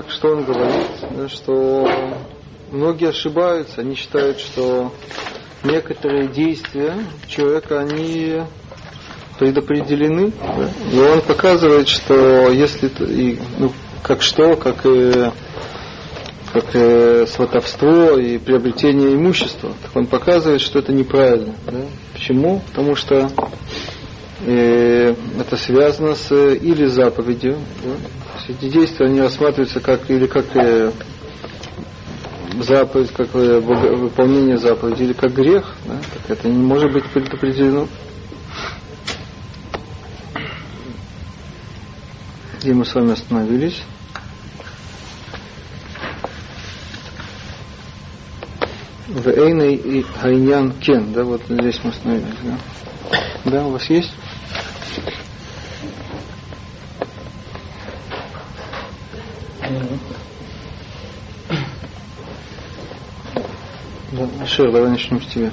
Так что он говорит, что многие ошибаются, они считают, что некоторые действия человека, они предопределены. Да? И он показывает, что если и, ну, как что, как и как э, сватовство и приобретение имущества. Так он показывает, что это неправильно. Да? Почему? Потому что э, это связано с или заповедью. Да? Эти действия они рассматриваются как или как э, заповедь, как э, выполнение заповеди, или как грех, да? так это не может быть предопределено. Где мы с вами остановились? В Эйной и Хайнян Кен, да, вот здесь мы остановились, да. Да, у вас есть? Да, Шир, давай начнем с тебя.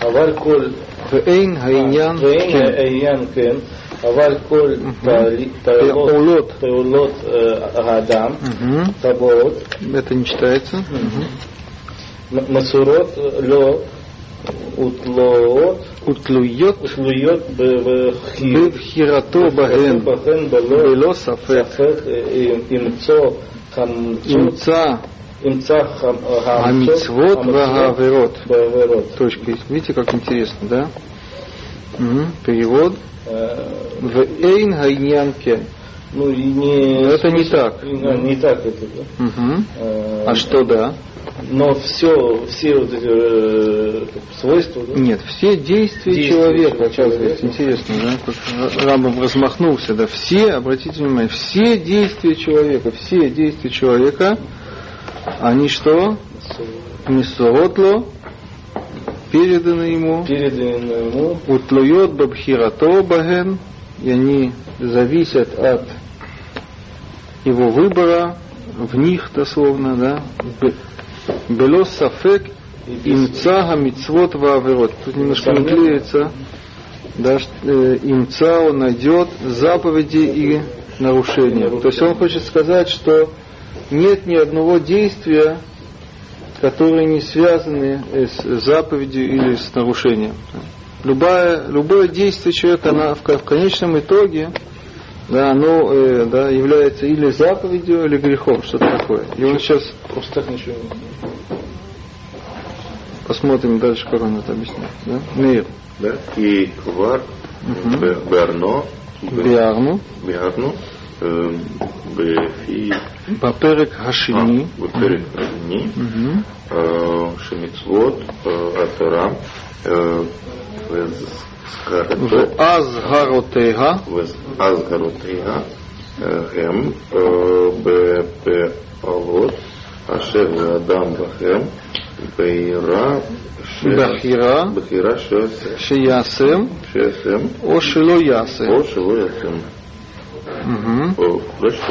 אבל כל... ואין העניין ואין כן. העניין כן, אבל כל פעולות. פעולות פעולות אה, האדם, Мгм. טבעות, Это не читается. Мгм. מסורות לו ותלויות Утлует ותלויות בחיוב. בבחירתו בהן, בהן בלא ולא ספק, ספק אה, למצוא חמצות, ימצא Амицвот э, а Вагаверот. Точка. Видите, как интересно, да? Угу. Перевод. Э, В Эйн Гайнянке. Ну и не. Но это не так. А, не так это. Да. Угу. А, что да? Но все, все вот эти э, свойства. Да? Нет, все действия, действия человека, человека. Интересно, да? Как Рамбом размахнулся, да? Все, обратите внимание, все действия человека, все действия человека они что? Мисоротло, переданы ему, Передано ему, утлует бабхирато баген, и они зависят от его выбора, в них дословно, да, Б- бело сафек имца мицвот ваверот. Тут немножко не клеится, да, э, имца он найдет заповеди и нарушения. То есть он хочет сказать, что нет ни одного действия, которые не связаны с заповедью или с нарушением. Любое, любое действие человека, она в, в конечном итоге, да, оно э, да, является или заповедью, или грехом, что-то такое. И он сейчас просто так ничего посмотрим дальше, как он это объясняет. Да? Мир. Да? И квар Мгм. б- барно б- לפי... בפרק השני. בפרק השני, שמצוות התורה, ואזהרותיה, ואזהרותיה הם בפעולות אשר האדם בכם, בעירה בחירה, בחירה שיעשם, שיעשם, או שלא יעשם, או שלא יעשם. מהם, או רשת.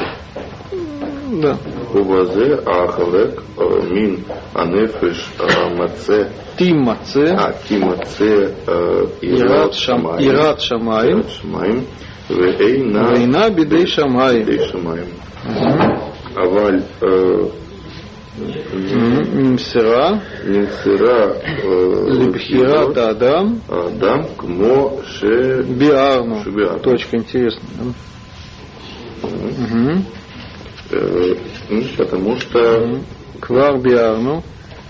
Да. ובזה החלק אה, מן הנפש המצה, תימצא אה, תימצא אה, יראת שם- יראת שמיים יראת שמיים, ואינה ואינה בידי שמיים. בידי שמיים. אבל אה, מהם, נמסרה נמסרה אה, לבחירת האדם, האדם כמו ש... биарну. Биарну. Точка интересная. да. Э, ну, потому что Квар биарну.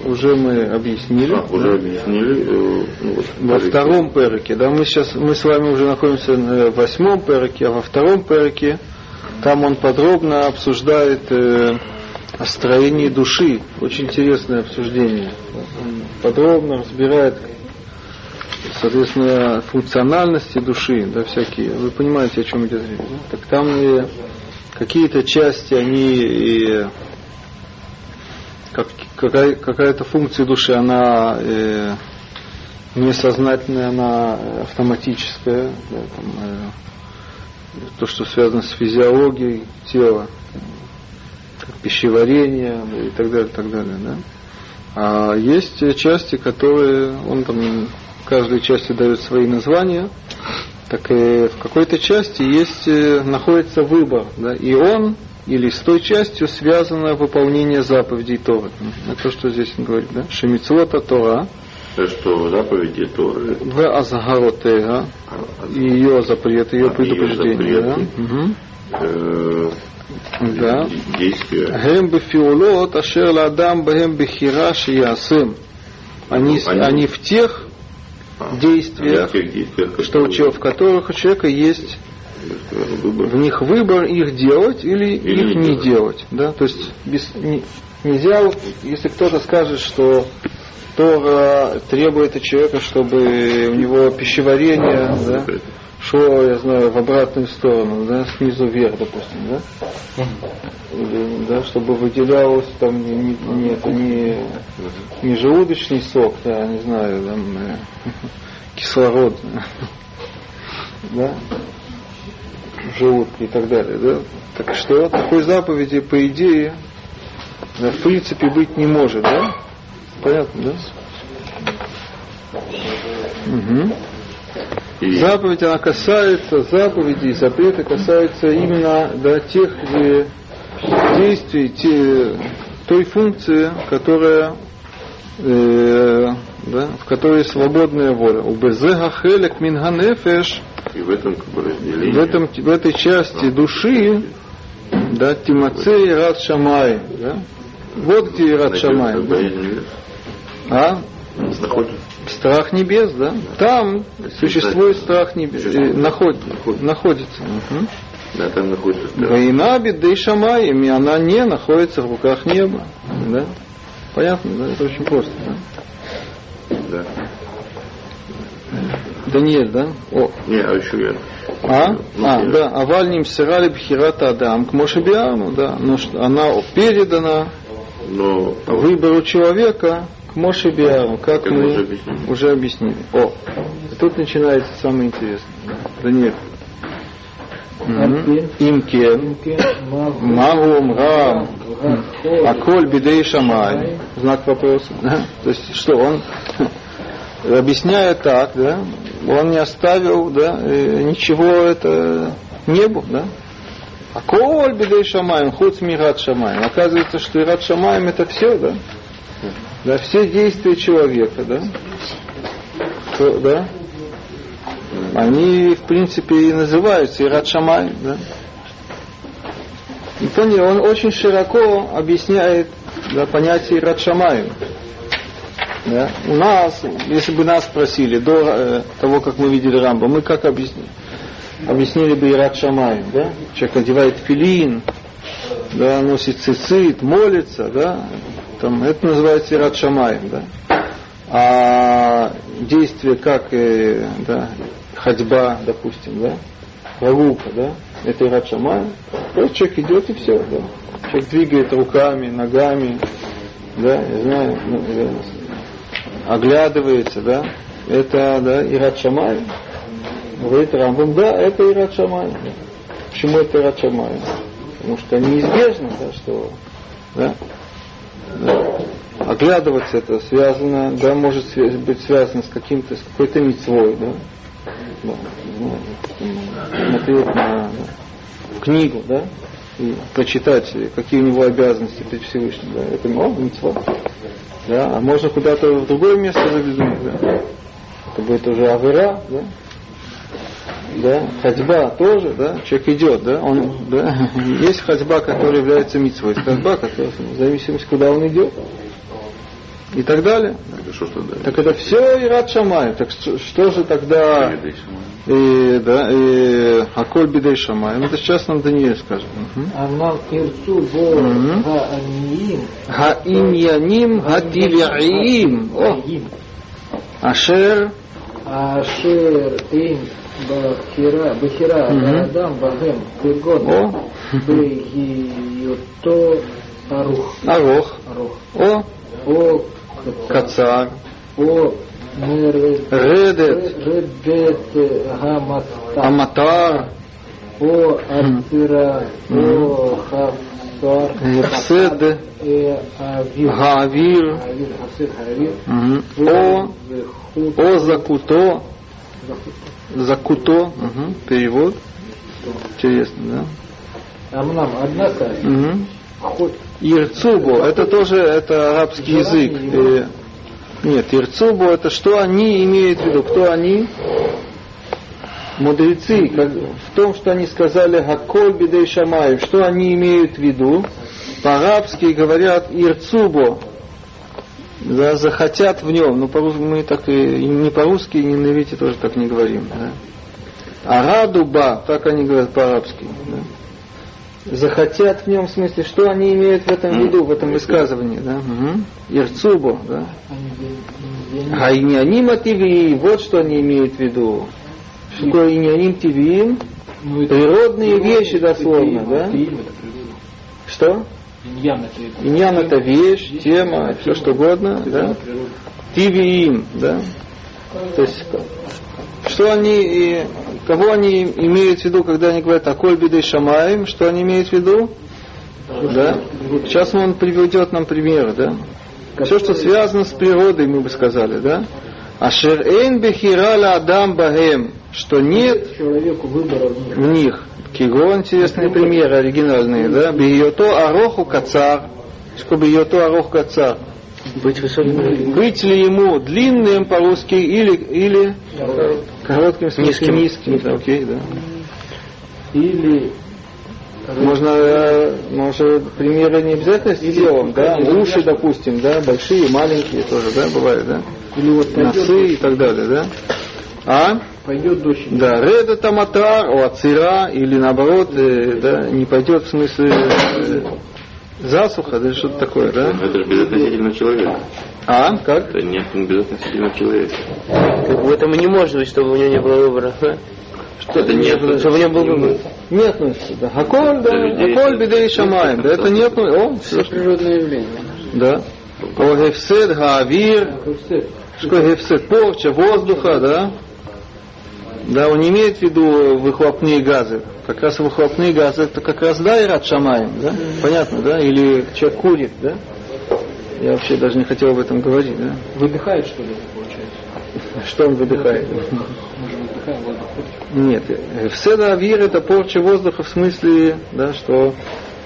Уже мы объяснили. а, уже объяснили э, ну, вот, Во втором переке, да, мы сейчас, мы с вами уже находимся э, в восьмом переке, а во втором переке там он подробно обсуждает э, о строении души. Очень интересное обсуждение. Он подробно разбирает, соответственно, функциональности души, да, всякие. Вы понимаете, о чем идет речь. да? Так там и какие-то части, они и как, какая, какая-то функция души, она э, несознательная, она автоматическая, да, там, э, то, что связано с физиологией тела, пищеварение да, и так далее, так далее, да. А есть части, которые он там каждой части дают свои названия, так и в какой-то части есть, э, находится выбор, да, и он или с той частью связано выполнение заповедей Торы. Это то, что здесь говорит, да? Шемицвота Тора. То, что заповеди Торы. В Азгаротега. А? А, ее запрет, ее а, предупреждение. Да? Угу. Да. Действия. Гем бифиолот, ашер ладам, бхем бихираш ясым. Они, ну, они в тех, действиях, что человека, в которых у человека есть в них выбор их делать или, Или их не делать. делать. Да? То есть без, не- нельзя, если кто-то скажет, что Тора требует от человека, чтобы у него пищеварение да, шло, я знаю, в обратную сторону, да, снизу вверх, допустим, да? Или, да, чтобы выделялось там не, не, не, это не, не желудочный сок, да, не знаю, там, э, кислород, да, в желудке и так далее, да. Так что такой заповеди, по идее, да, в принципе, быть не может, да? Понятно, да? Угу. И Заповедь, она касается заповедей, запреты касаются именно да, тех э, действий, те, той функции, которая, э, да, в которой свободная воля. У безега хелек минганефеш, и в этом как бы разделении. в, этом, в этой части души, да, Тимацей Рад Шамай, да? Вот где Рад Шамай, да? А? Находится. Страх небес, да? Там существует страх небес, э, наход- находится. Мгм. Да, там находится беды шамаем, и она не находится в руках неба. Да? Понятно, да? Это очень просто. Да? Да. Даниэль, да? О, Не, а еще я. а? Ну, А, я- да, авальним сирали бхирата адам к Мошебиаму, да, но что она передана Но выбору человека к Мошебиаму, как мы уже объяснили. уже объяснили. О, тут начинается самое интересное. Даниэль. Мгм. Имкен, Магум, Рам, Аколь Бидей Шамай. Знак вопроса. Да? То есть что он, объясняя так, да, он не оставил да, ничего это небу, да? Аколь Бидей Шамаем, хуц мират Шамаем. Оказывается, что Ират Шамаем это все, да? Да, все действия человека, да? То- да? Они, в принципе, и называются Ират Шамай, да? И поняли, он очень широко объясняет да, понятие Ират Шамай. Да? У нас, если бы нас спросили до э, того, как мы видели Рамбо, мы как объяснили? Объяснили бы Ират Шамай, да? Человек одевает филин, да, носит цицит, молится, да, там, это называется Ират Шамаем, да. А действие как да, ходьба, допустим, да, прогулка, да, это Ират Шамаем. Просто человек идет и все, да. Человек двигает руками, ногами, да, я знаю, ну, да, оглядывается, да, это, да, Ират Шамаем. Говорит Рамбам, да, это Ират Шамаем. Да. Почему это Ират Шамаем? Потому что неизбежно, да, что да, да, оглядываться это связано, да, может быть связано с каким-то, с какой-то мецвой, да, да, не знаю, смотреть на да, книгу, да, и прочитать, какие у него обязанности перед Всевышним, да, это о, мецва, да, а можно куда-то в другое место заглянуть, да, это будет уже авера, да, да, ходьба тоже, да, человек идет, да, он, да, есть ходьба, которая является митцвой, есть ходьба, которая, в зависимости, куда он идет, и так далее. Это что тогда? Так это все и рад шамай. Так что, что же тогда? И, да, и Аколь Бидей Шамай. Ну, это сейчас нам Даниэль скажет. Амнам Ирцу Ха Имьяним Ха Тивяим Ашер Ашер им бахира, бахира, Адам бахем, бегон, бегиюто арух. Арух. О. О. Кацар. О. Редет. Редет гаматар. Аматар. О. Ацира. О. Хаф. Мурсед, Гавир, О, О Закуто, Закуто, угу. перевод. Интересно, да? Амнам, однако, угу. Ирцубо, это тоже это арабский язык. Э, нет, Ирцубо это что они имеют в виду? Кто они? Мудрецы, как- в том, что они сказали Хаколь бедей шамаев, что они имеют в виду? По-арабски говорят Ирцубо, да, захотят в нем. Но по-русски мы так и не по-русски, и не на иврите тоже так не говорим. Да. Арадуба, так они говорят по-арабски. да. Захотят в нем, в смысле, что они имеют в этом виду, в этом высказывании, да? Угу. Ирцубо, да? А иньяним ативи, вот что они имеют в виду. Такое иньяним тивиим? Ну, Природные вещи дословно, да? Что? Иньян это это Иньян это вещь, тема, все что угодно, да? Тивиим, да? То есть, что они, и кого они имеют в виду, когда они говорят о Кольбиде Шамаем, что они имеют в виду? Да? Сейчас он приведет нам примеры, да? Все, что связано с природой, мы бы сказали, да? Ашер эйн бехирала адам бахем, что нет Человеку выбора в них. Киго интересные примеры оригинальные, да? Бийото ароху кацар. Что бийото арох кацар? Быть высоким. Быть ли ему длинным по-русски или, или коротким, смысле Низким. низким, да, окей, да. Или Можно, э, может, примеры не обязательно с телом, да, уши, допустим, да, большие, маленькие тоже, да, бывает, да, или вот носы и так далее, да. А? пойдет дождь. Да, реда таматар, о ацира, или наоборот, э, да, не пойдет в смысле э, засуха, да, что-то такое, да. Это же безотносительно человека. А, как? Это не безотносительно человека. В этом и не может быть, чтобы у него не было выбора. да? Что Это не относится Чтобы у него был выбор. Не относится, да. Аколь, да, аколь это- бедей шамаем, да, это не относится, о, Все природное явление. да. О гефсед, гаавир, что гефсед, порча воздуха, да. Да, он не имеет в виду выхлопные газы. Как раз выхлопные газы это как раз да, ират шамаем, да? Понятно, да? Или человек курит, да? Я вообще даже не хотел об этом говорить, да? Выдыхает, что ли, получается? Что он выдыхает? Мы же выдыхаем воздух. Нет, в седа авир это порча воздуха в смысле, да, что,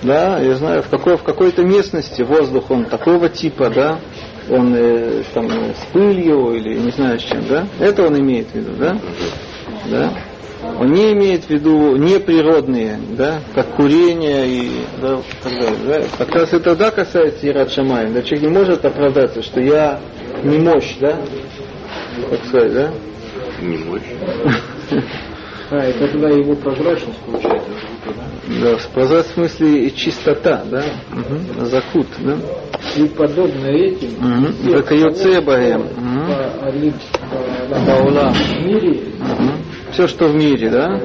да, я знаю, в, какой, в какой-то местности воздух он такого типа, да, он э, там э, с пылью или не знаю с чем, да, это он имеет в виду, да, да. Он не имеет в виду неприродные, да, как курение и да, так далее, да. Как раз это да касается Ират Шамай, да, человек не может оправдаться, что я не мощь, да, как сказать, да, Не мощь. А, это тогда его прозрачность получается. да? Да, прозрачность в смысле чистота, да? Угу. Закут, да? И подобно этим, они, э, Баула. в мире Все, что в мире, да?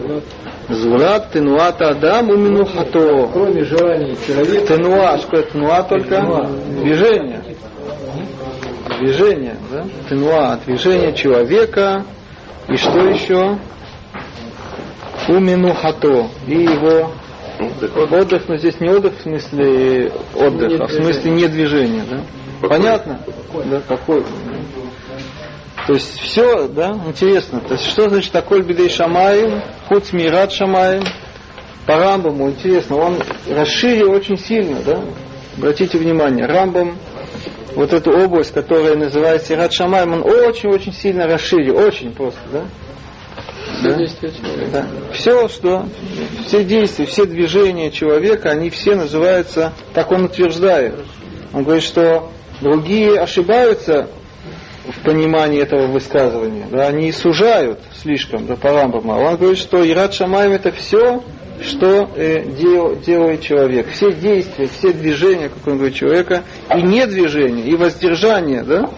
Звурат, тенуата адам, уминухато. кроме желаний человека, Тенуа, что это тенуа только? Движение. Движение, да? Тенуа, движение человека. И что еще? Уминухато. И его Так Отдых, но здесь не отдых в смысле отдыха, а в смысле не движения, да? Какой? Понятно? Да, какой? То есть все, да, интересно. То есть что значит такой бедей шамаем, худ мират шамаем, по Рамбаму, интересно, он расширил очень сильно, да? Обратите внимание, Рамбам вот эту область, которая называется Ират Шамаем, он очень-очень сильно расширил, очень просто, да? Да? Да. Все, что, все действия, все движения человека, они все называются, так он утверждает. Он говорит, что другие ошибаются в понимании этого высказывания, да, они сужают слишком, да, по Рамбаму. А Он говорит, что Ират Шамаем это все, что э, дел- делает человек. Все действия, все движения, как он говорит, человека, и не движение, и воздержание, да,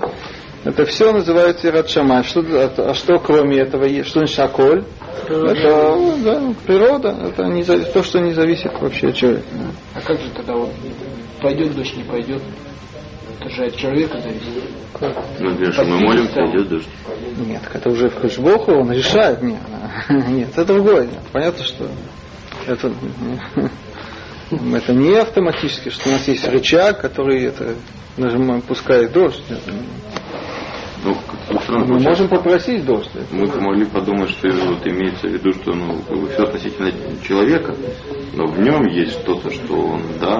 это все называется Ират Шамай. Что, а, а что кроме этого есть? Что значит Аколь? Это ну, да, природа, это не, то, что не зависит вообще от человека. а как же тогда вот пойдет дождь, не пойдет? Это же от человека зависит. Ну, для что мы молимся, идет дождь. Нет, так это уже в Хашбоху, он решает. Нет, нет, это другое. Нет. Понятно, что это, это не автоматически, что у нас есть рычаг, который это, нажимаем, пускает дождь. Это Ну, как-то странно Мы можем попросить дождь. Мы могли подумать, что вот имеется в виду, что ну, как бы все относительно человека, но в нем есть что-то, что он, да,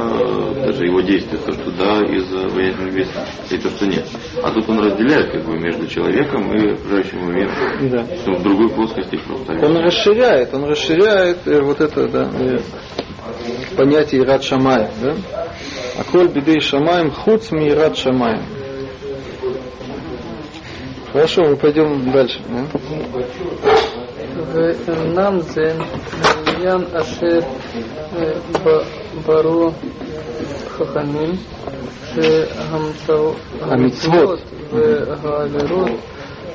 даже его действие, то, что да, из-за военного веса, и то, что нет. А тут он разделяет как бы между человеком и окружающим миром. Да. Что в другой плоскости просто. Он расширяет, он расширяет э, вот это, да, э, понятие Ират Шамаем, да? А коль бедей Шамаем, хуц ми Ират Шамаем. Хорошо, мы пойдем дальше. Да? ואינם זה עניין אשר אה, ב- ברור חכמים שהמצאות המצוות. והעבירות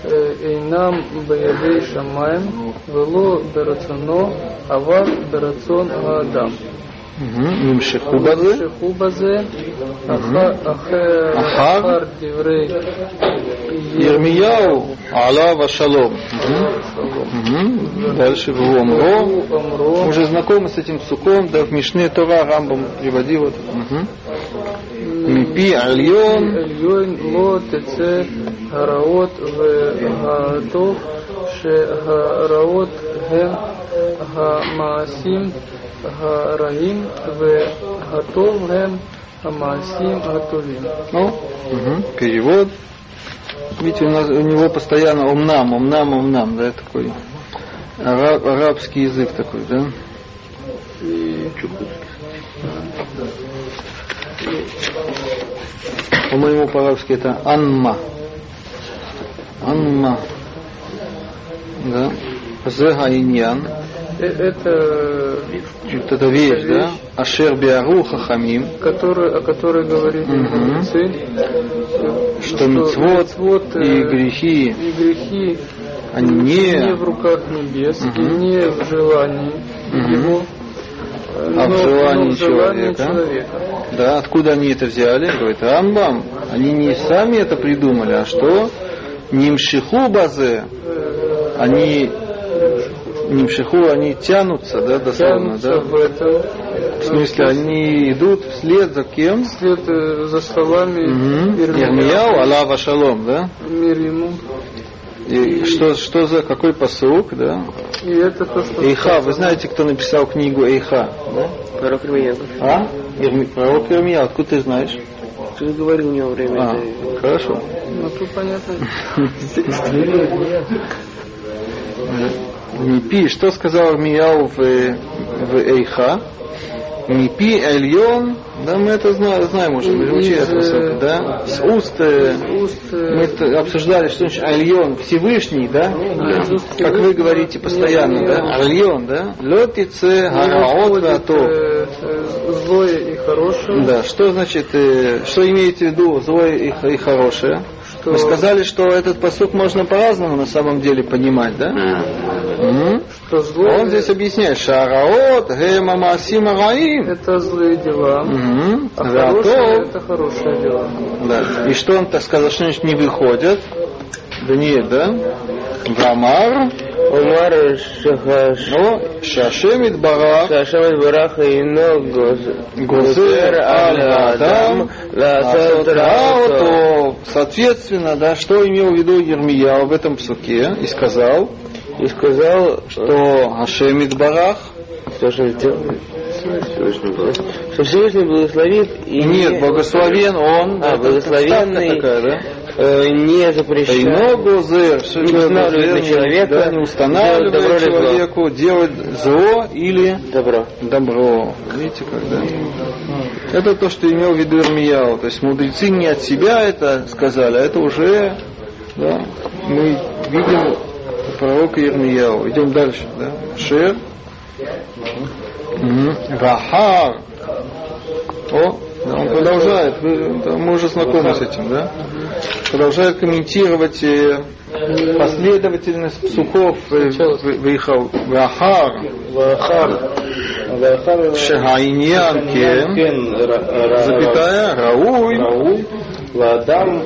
אה, אינם בידי שמיים ולא ברצונו אבל ברצון האדם. Мгм. נמשכו בזה, נמשכו בזה אחר- אחר אחר? אחר דברי ירמיהו עליו השלום. Мгм. Мгм. Дальше в Омро. אמרו Уже знакомы с этим псуком, да, в Мишне Тора Рамбам приводил это. Мгм. Мипи Альон, עליון לא תצא הרעות והטוב שהרעות הם המעשים гараим в готовлем амасим готовим. Ну, угу. перевод. Видите, у, нас, у него постоянно умнам, умнам, умнам, да, такой араб, арабский язык такой, да? И По-моему, по-арабски это анма. Анма. Да. Зегаиньян. Э, Это Вот эта вещь, да. Ашер биару хахамим. который, о которой говорили Мгм. мудрецы, Что мицвот, и э, грехи, и грехи они не не в руках небес и Мгм. не в желании Мгм. его, э, А в но- желании но в желании человека? человека. Да, откуда они это взяли? Говорит, Рамбам, они не сами это придумали, а что? Нимшиху базе, они нимшиху, они тянутся, да, дословно, Тянутся да? в этом. В смысле, они идут вслед за кем? Вслед э, за словами Мгм. Ирмияу, Аллах шалом, да? мир ему. И что, что за какой посук, да? И это то, что Эйха, вы знаете, кто написал книгу Эйха? Да? Пророк Ирмияу. А? Ирми- Пророк Ирмияу, откуда ты знаешь? Ты говорил у него время. А, это- хорошо. Ну, тут понятно. Мипи, что сказал Армияу в, в Эйха? Мипи Эльон, да, мы это знаем, знаем уже, мы же учили это, э, да, с уст, э, Уст, э, мы это обсуждали, что значит Эльон, Всевышний, да, из уст как вы говорите постоянно, да, Эльон, да, летице, хараот, выходит, ватов. э, злое и хорошее. Да, что значит, что имеете в виду злое и, и хорошее? Что, Мы сказали, что этот посук можно по-разному на самом деле понимать, да? Мгм. что злое Он здесь объясняет, шараот, гема масима раим. это злые дела, Мгм. а хорошее Зато, это хорошее дело. да. И что он так сказал, что значит не выходят? Да нет, да? Вамар, Умар Шахаш. но шашемит барах, Шашам Барах ино гозер аль адам, то Соответственно, да, что имел в виду Ермия в этом псуке и сказал, И сказал, что Ашемит барах, что же был. Что Всевышний благословит и нет, не- благословен он, А, благословенный. такая, да? э, не запрещает. Не устанавливает на человека, да, не делать устанавливает добро человеку делать зло или Добро. добро. Видите, когда? Это то, что имел в виду Ирмияу. То есть мудрецы не от себя это сказали, а это уже да, мы видим пророка Ирмияу. Идем дальше. Да? Шер. Мгм. Вахар. О, да, он продолжает. Мы уже знакомы с этим, да? Продолжает комментировать э, последовательность псухов Ихау. Вахар. Вахар. Ра- Запятая. Рауй. Рауй. Ладам.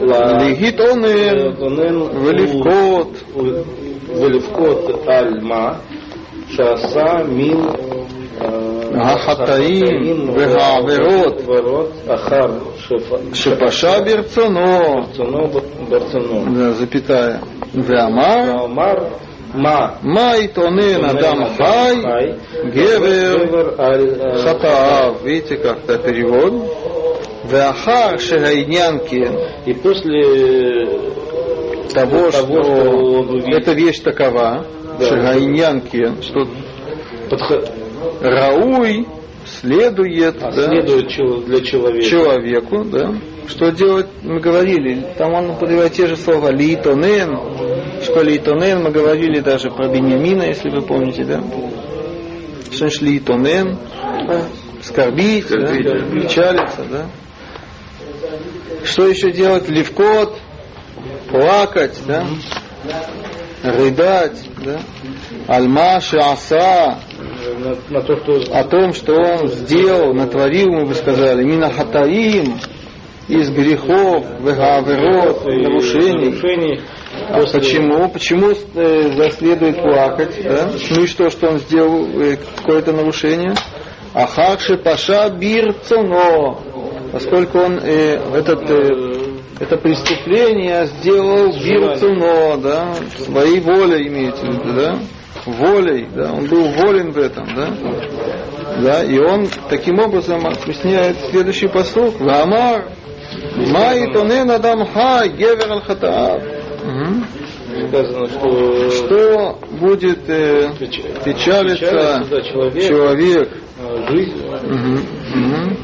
э, ла- Лихит онен. Гонен. Веливкот. ולבכות על מה שעשה מין אה, החטאים והעבירות ворот, ахар, шефа, שפשע ברצונו, ברצונו, ברצונו. да, запятая, ואמר, אמר, מה? מה יתונן אדם חי, גבר גבר על אה, חטאיו, видите как это перевод, Вахар Шагайнянки. И после э, того, того что, что увидел... эта вещь такова, да. Шагайнянки, что Подход... Рауй следует, а, да, следует для человека. человеку, да. Что делать, мы говорили, там он употребляет те же слова литонен, в школе Итонен мы говорили даже про Бениамина, если вы помните, да? Что значит литонен? Скорбить, Скорбить да? да? печалиться, да? Что еще делать? Левкот, плакать, да, рыдать, да, альмаши, аса, о том, что он сделал, натворил, мы бы сказали, минахатаим, из грехов, вегаверот, нарушений. А почему? Почему э, заследует плакать? Да? Ну и что, что он сделал э, какое-то нарушение? Ахакши паша бирцоно, поскольку он э, этот, э, это преступление сделал бирцоно, да, своей волей имеется в виду, да, волей, да, он был волен в этом, да, да, и он таким образом объясняет следующий посыл. Ламар, май тонен адам хай, гевер аль сказано, что, Что будет э, печ- печалиться печалится, да, человек, человек, а, жизнь, Мгм, мгм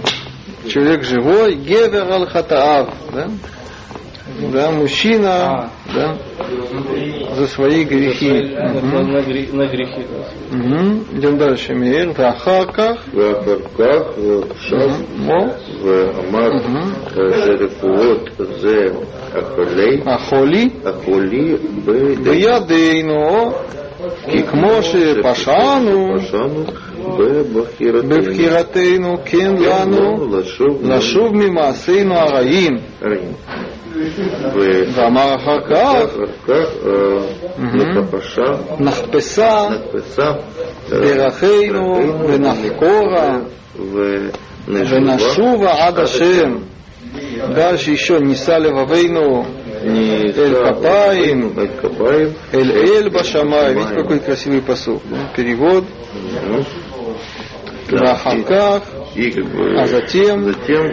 человек живой, гевер аль хатаав, да? да, мужчина, а, да, за свои грехи. За свои, угу. на, грехи, на грехи. Да. Угу. Идем дальше. Мир, Вахарках. Вахарках, Шасмо, Амар, Шерифуот, Зе, Ахолей. Ахоли. Ахоли, Бейдейну. Кикмоши, Пашану. Пашану. בידינו, כי כמו שפשענו פשענו בבחירתנו. בבחירתנו, כן לנו לשוב לשוב ממעשינו הרעים. רעים. ו- ואמר אחר כך, אחר כך אה, מהם. לכפשה נחפשה נתפסה דרכינו ונחקורה ונשובה ונשובה עד השם. Дальше еще נישא לבבינו נישא כפיים. את כפיים эль эль башамай. Видите, какой красивый посыл. Ну, Перевод. да, Вахаках, и, как бы, а затем, затем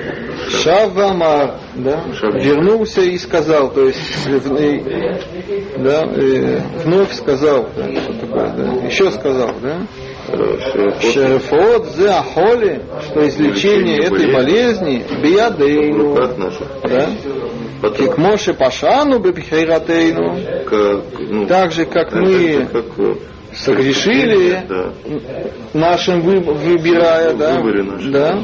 Шавамар, да, вернулся и сказал, то есть да, и вновь сказал, да, что такое, да, еще сказал, да, Шерфот за холи, что излечение этой болезни. биадейну, Да? Кикмоши пашану бибхиратейну. Ну, так же, как мы э, согрешили, да. нашим вы- выбирая, да, Выборе нашим. да,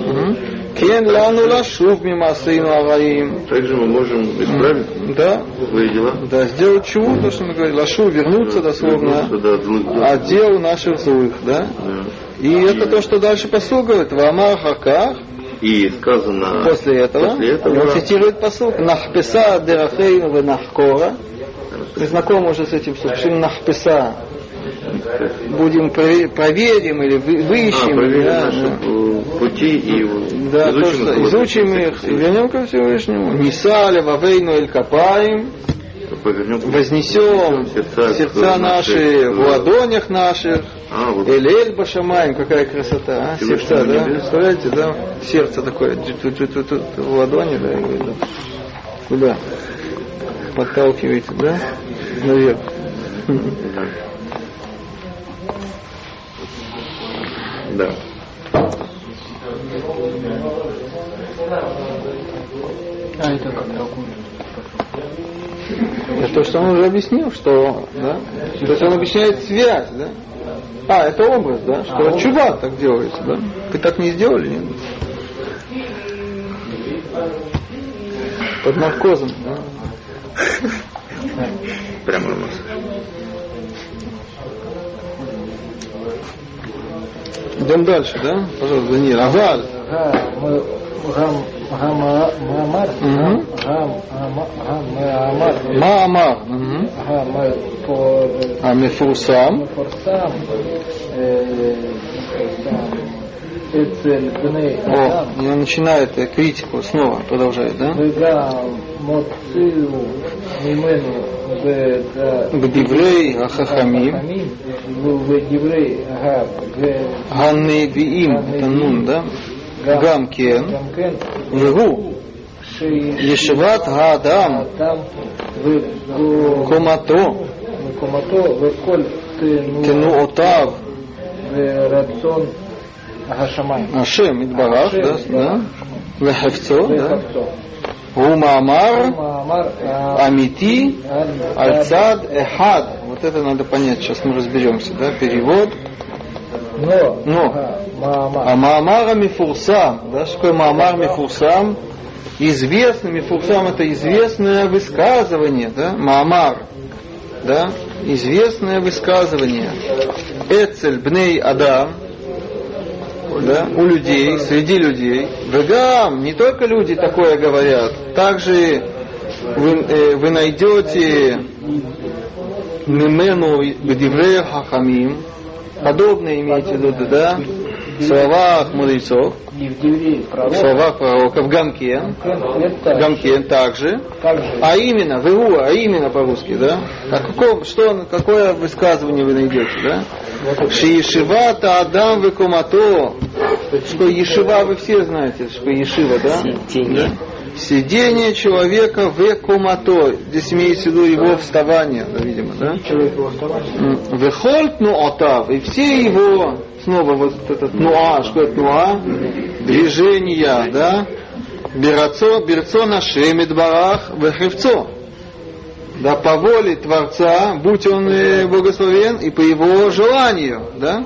кен лану лашув мимасейну агаим, также мы можем исправить да, свои дела. Да, сделать чего, то, что мы говорили, лашу, вернуться дословно Вернуться, да, от злых дел. от дел наших злых, да, Да. и это то, что дальше посыл говорит, в Амахаках, и сказано После этого, после этого он цитирует посыл. Нахписа дерахейну ве нахкора. Мы знакомы уже с этим слушаем. Нахписа. Будем прове- проверим или вы- а, выищем. проверим да, наши да. э, пути и Да, изучим то, что изучим их, все- вернем ко Всевышнему. Нисаля вавейну эль капаем, вознесем сердца, сердца наши нашей- в ладонях наших. а, вот Эль-эль башамаем, какая красота, а? Сердца, да? Представляете, да? Сердце такое, в ладони, да, и куда? Подталкиваете, да? Наверх. Да. А это как? Это то, что он уже объяснил, что, да? То есть он объясняет связь, да? А, это образ, да? Что А, чува так делается, да? Вы так не сделали, нет? Под наркозом, да? Прямо на массаж. Идем дальше, да? Пожалуйста, Даниил. Аваль. Гам, гам, гамар, Мгм. гам, гам, гамар, Маамар. Мгм. гамар по А мефурсам. Форсам, э, אצל בני О, אדם и он начинает э, критику снова, продолжает, да? וגם מוציאו ממנו בד- בדברי החכמים, החכמים ובדברי ה- הנביאים, это нун, да? גם כן, גם כן והוא ישיבת האדם, האדם וקומתו קומתו, וכל תנועתו תנועותיו, ורצון השמיים. השם יתברך, да, Умаамар Амити Альцад Эхад. Вот это надо понять, сейчас мы разберемся, да, перевод. Но. Но. А Маамара Мифурсам, да, что такое Маамар Мифурсам? Известный Мифурсам это известное высказывание, да, Маамар, да, известное высказывание. Эцель Бней Адам, да, у людей, среди людей. Вегам, не только люди такое говорят, также вы, э, вы найдете Мимену Бедиврея Хахамим, подобное имеете в виду, да, в словах мудрецов, в в словах пророков Гамкен, это Гамкен также, также а именно, ВУ, а именно по-русски, да? А каком, что, какое высказывание вы найдете, да? Шиешива Адам Векумато. Что Ешива вы все знаете, что Ешива, да? Сидение. Человека в кумато. Здесь имеется в виду его вставание, видимо, да? человек его вставания. Вехольт нуотав, и все его, снова вот этот нуа, что это нуа? Движения, да? Берацо, берцо нашемит барах вехревцо. Да, по воле Творца, будь он э, благословен, и по его желанию, да?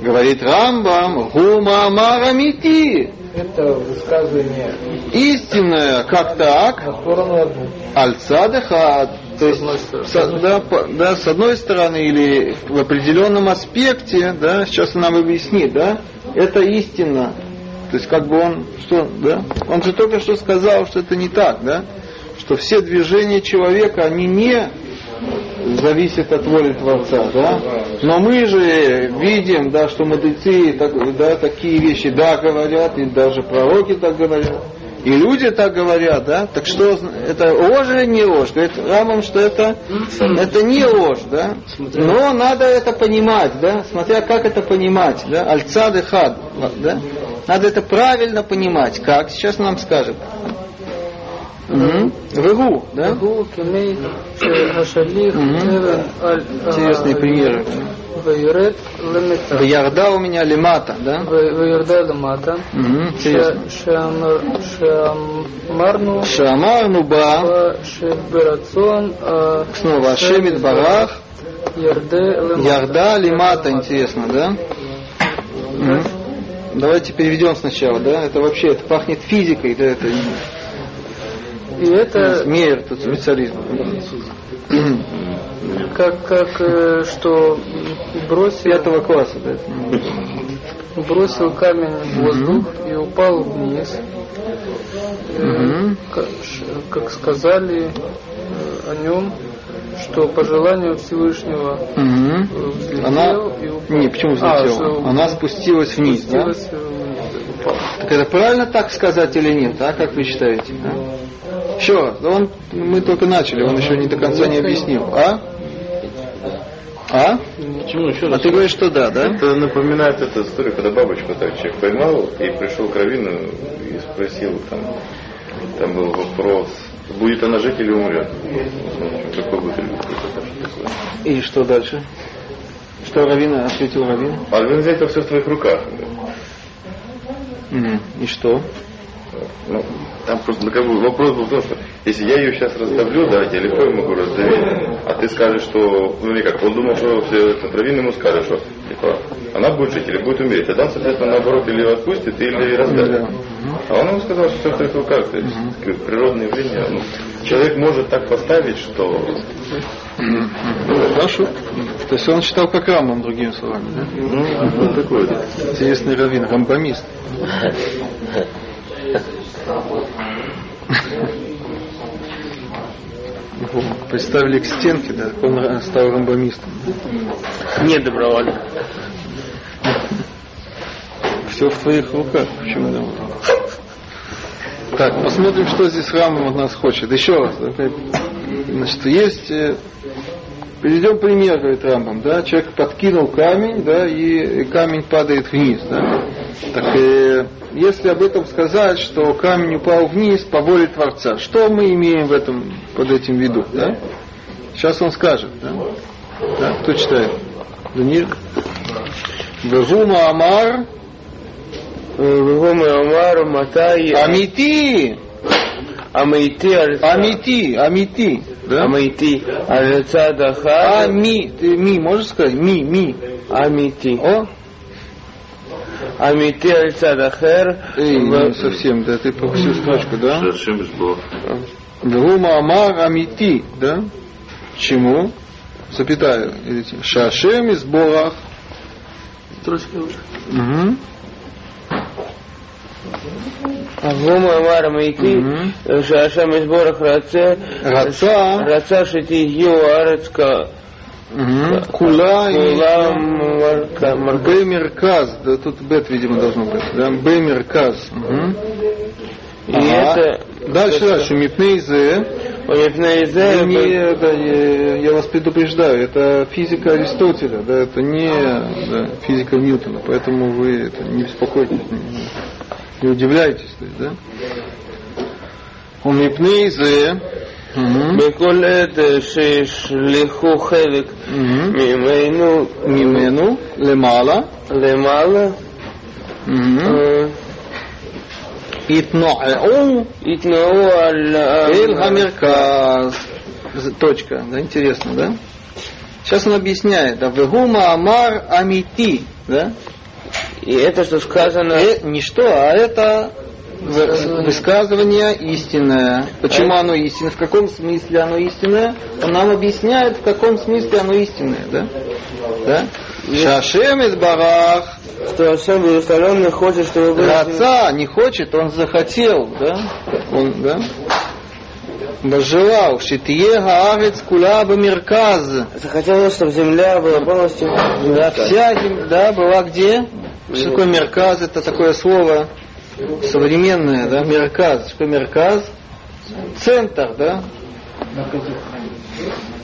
Говорит Рамбам, гума амарамити. Это высказывание Истинное, как так? на сторону одну. Аль-Цадехад. То есть, с, да, по- да, с одной стороны или в определенном аспекте, да, сейчас нам объяснит, да, это истина. То есть как бы он, что, да, он же только что сказал, что это не так, да, что все движения человека, они не зависят от воли Творца, да, но мы же видим, да, что мудрецы, так- да, такие вещи, да, говорят, и даже пророки так говорят. И люди так говорят, да? Так что это ложь или не ложь? Говорит Рамам, что это, это не ложь, да? Но надо это понимать, да? Смотря как это понимать, да? Альцад и хад, да? Надо это правильно понимать. Как? Сейчас нам скажет. Вегу, да? Интересные примеры. Ваюред лемета. Ваярда у меня лемата, да? Ваярда лемата. Шамарну. Шамарну ба. Шеберацон. А Снова Шемит Барах. Ярда лемата, интересно, да? Давайте переведем сначала, да? Это вообще, это пахнет физикой, да? Это... И это... Мейер тут специалист. Как, как э, что бросил, Пятого класса, да? бросил камень в воздух и упал вниз. Мгм. как, как сказали э, о нем, что по желанию Всевышнего э, взлетел Она, и упал. не, почему А, взлетела? что Она спустилась вниз, да? спустилась вниз, упала. Так это правильно так сказать или нет, а? Как вы считаете? а? Еще раз, да он, мы только начали, он еще не до конца не объяснил. А? А? Почему еще А ты говоришь, что да, да? Это напоминает эту историю, когда бабочку так человек поймал и пришел к Равину и спросил, там, там был вопрос, будет она жить или умрет. Какой будет результат? И что дальше? Что Равина ответил Равин? А Равин взять это все в твоих руках. Мгм. И что? Ну, там просто как бы вопрос был в том, что если я ее сейчас раздавлю, да, я легко ее могу раздавить, а ты скажешь, что, ну или как, он думал, что все этот раввин ему скажет, что типа, она будет жить или будет умереть, тогда он, соответственно, наоборот, или ее отпустит, или раздавит. А он ему сказал, что все твоих руках, то есть как природное явление, ну, человек может так поставить, что Ну, Хорошо. То есть он считал как Рамбам, другими словами, да? ну, вот такое. да. Интересный раввин, рамбамист. Представили к стенке, да, он стал рамбамистом. Не добровольно. Все в твоих руках. Почему да? Так, посмотрим, что здесь Рамбам от нас хочет. Еще раз. Значит, есть... Приведем пример, говорит Рамбам, да, человек подкинул камень, да, и камень падает вниз, да. Так э, если об этом сказать, что камень упал вниз по воле Творца, что мы имеем в этом, под этим виду, да? Сейчас он скажет, да? да кто читает? Даниил? Вегума Амар. Э, вегума Амар Матай. Амити! Амити. Амити, амити. Да? Амити. Авицадаха. А, ми. Ты ми, можешь сказать? Ми, ми. Амити. О, Амити альца дахер. Эй, не совсем, да, ты по всю строчку, да? Шашим Жбо. Гума Амар Амити, да? Чему? Запятая. Шашем из Борах. Строчка уже. Угу. Гома Мара Майти, э, Шашам из Борах Раце, Раца. Шити Йоарецка, э, Кула Б Мерказ, да тут Бет, видимо, должно быть, да, Б И это... Дальше, дальше, Мипнейзе. Мипнейзе. Не, да, я вас предупреждаю, это физика Аристотеля, да, это не физика Ньютона, поэтому вы это, не беспокойтесь. не, не удивляйтесь, то есть, да. Он мипней зе. Мгм. בכל עת שישלחו חלק Мгм. ממנו ממנו למעלה. למעלה Мгм. אה, יתנועעו יתנאו על Эль Хамерказ. Точка. Да, интересно, да? Сейчас он объясняет. Да, Вегума Амар Амити. Да? И это, что сказано, Э, не что, а это вы- высказывание истинное. Почему оно истинное? В каком смысле оно истинное? Он нам объясняет, в каком смысле оно истинное. Да? Да? Шашем из Барах. что Ашем Иерусалим не хочет, чтобы были Раца не хочет, он захотел, да? Он, да? Пожелал, шитье гаарец кула бамирказ. Захотелось, чтобы земля была полностью Да, вся земля, да, была где? Что такое мерказ? Это такое слово современное, да, мерказ. Такое мерказ? Центр, да?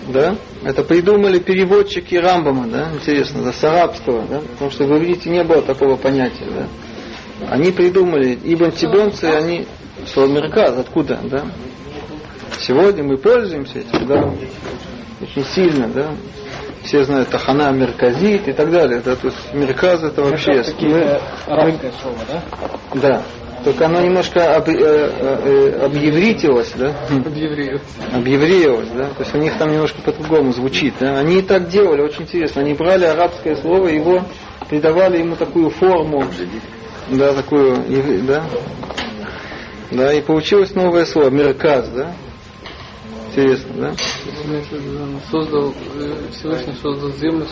Да? Это придумали переводчики Рамбама, да? Интересно, да, с арабского, да? Потому что в иврите не было такого понятия, да? Они придумали, ибн Тибонцы, они, слово мерказ, откуда, да? Сегодня мы пользуемся этим, да? Очень сильно, да? Все знают Тахана Мерказит и так далее. Да? То есть Мерказ это вообще... Такие арабское слово, да? Да. Только оно немножко об, э, э, объевритилось, да? Под евреев. Объевреилось, да? То есть у них там немножко по-другому звучит. Да? Они и так делали, очень интересно. Они брали арабское слово, его придавали ему такую форму, да, такую, да? Да, и получилось новое слово, мерказ, да? Интересно, да? Создал, э, Всевышний создал землю.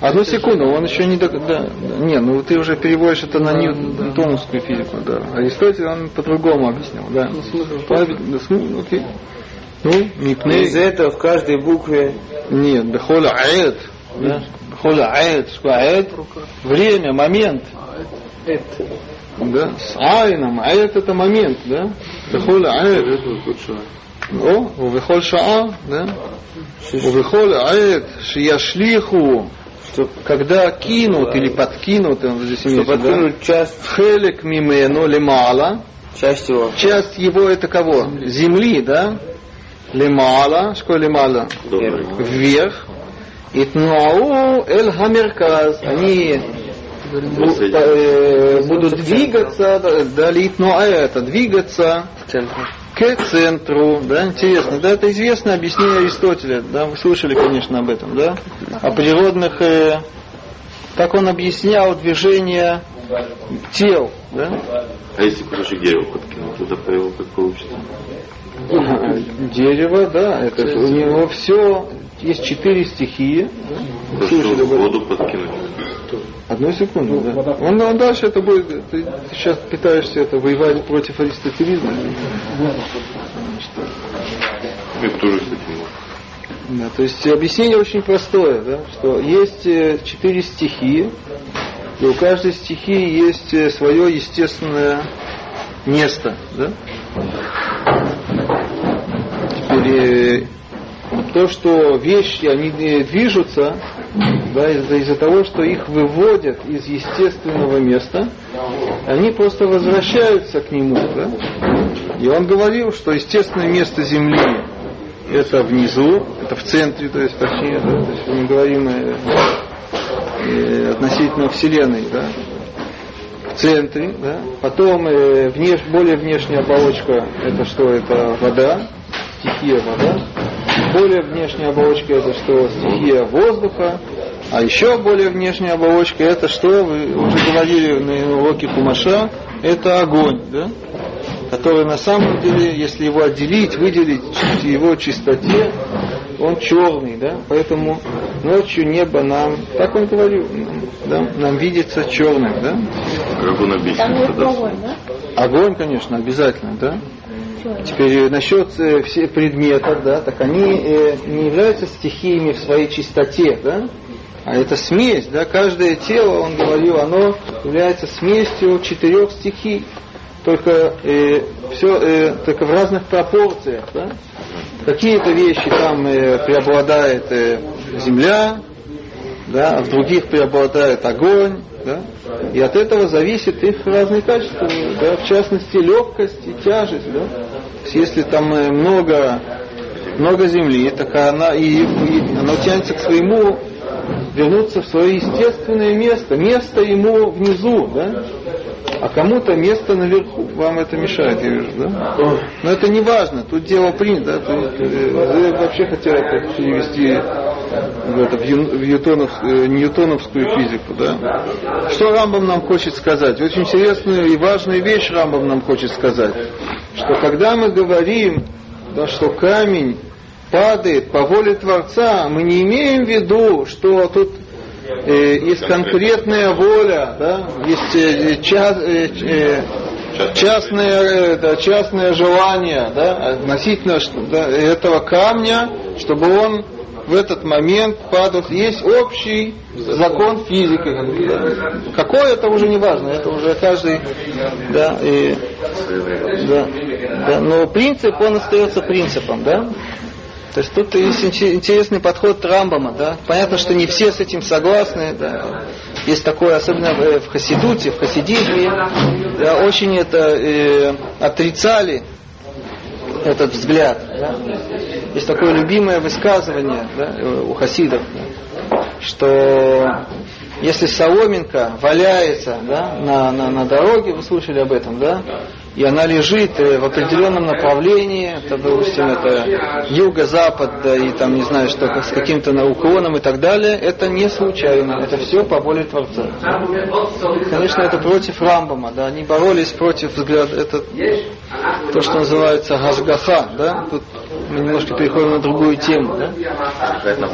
Одну секунду, он еще не... дог- Да, да. Не, ну ты уже переводишь это на Да, нью- да. ньютоновскую физику, да. Аристотель, он по-другому объяснял, да. Ну, смысл Правильно, да, окей. Ну, мипней. из этого в каждой букве Нет, бехоля аэт. Да? Бехоля аэт. Что аэт? Время, момент. Это. Да? С айном. Аэт это момент, да? Бехоля аэт. О, ובכל שעה, да? ובכל עת שישליכו, что когда кинут или подкинут, он здесь чтобы имеется, да? подкинуть часть, Хелек мимену лемала, часть его. часть его это кого? Земли, да? Лемала, что такое лемала? Добрый. Вверх. Итнуау эль хамерказ. Они бу- э, будут двигаться, да, да, литнуа это, двигаться в центре. к центру, да, интересно, да, это известное объяснение Аристотеля, да, вы слышали, конечно, об этом, да, о природных, э, как он объяснял движение тел, да, А если кусочек дерева подкинуть, тогда по его как получится? дерево, да, это у него все, есть четыре стихии, Слышали воду подкинуть. Одну секунду, да. Он, он дальше это будет, ты, ты сейчас пытаешься это воевать против аристотелизма. Это тоже, кстати, можно. Да, то есть объяснение очень простое, да, что есть э, четыре стихии, И у каждой стихии есть э, свое естественное место. Да? Теперь э, то, что вещи, они движутся, да, из-за, из того, что их выводят из естественного места, они просто возвращаются к нему. Да? И он говорил, что естественное место Земли это внизу, это в центре, то есть точнее, да, то есть мы говорим э, э, относительно Вселенной, да, в центре, да, потом э, внеш, более внешняя оболочка, это что, это вода, стихия вода, более внешняя оболочка это что, стихия воздуха, а еще более внешняя оболочка это что, вы уже говорили на уроке Кумаша, это огонь, да, который на самом деле, если его отделить, выделить его чистоте, он черный, да, поэтому ночью небо нам, так он говорил, да, нам видится черным, да. Как он объяснит Там огонь, да? Огонь, конечно, обязательно, да. Теперь насчет э, всех предметов, да, так они э, не являются стихиями в своей чистоте, да, а это смесь, да, каждое тело, он говорил, оно является смесью четырех стихий, только э, все э, только в разных пропорциях, да. Какие-то вещи там э, преобладает э, земля, да, а в других преобладает огонь, да, и от этого зависит их разные качества, да, в частности легкость и тяжесть, да. То есть, если там э, много, много земли, так она и, и оно тянется к своему вернуться в свое естественное место, место ему внизу, да, а кому-то место наверху. Вам это мешает, я вижу, да? Но это не важно, тут дело принято. Да? Тут, э, я вообще хотел это перевести это, в, ю- в ньютонов, э, ньютоновскую физику, да? Что Рамбам нам хочет сказать? Очень интересную и важную вещь Рамбам нам хочет сказать. Что когда мы говорим, да, что камень падает по воле Творца, мы не имеем в виду, что тут э, есть конкретная воля, да, есть э, ча- э, э, частное, э, да, частное желание да, относительно да, этого камня, чтобы он в этот момент падал. Есть общий закон физики. Какой это уже не важно, это уже каждый, да, и, да, да, но принцип, он остается принципом, да. То есть тут есть инте- интересный подход Рамбама, да. Понятно, что не все с этим согласны, да. Есть такое, особенно в Хасидуте, в Хасидизме, да, очень это э, отрицали этот взгляд. Да. Есть такое любимое высказывание да, у хасидов, да, что если соломинка валяется да, на, на, на дороге, вы слышали об этом, да, и она лежит э, в определенном направлении, это, допустим, это юго-запад, да, и там, не знаю, что, с каким-то уклоном и так далее, это не случайно, это все по воле Творца. Конечно, это против Рамбама, да, они боролись против взгляда, это то, что называется Гашгаха, да, тут мы немножко переходим на другую тему, да,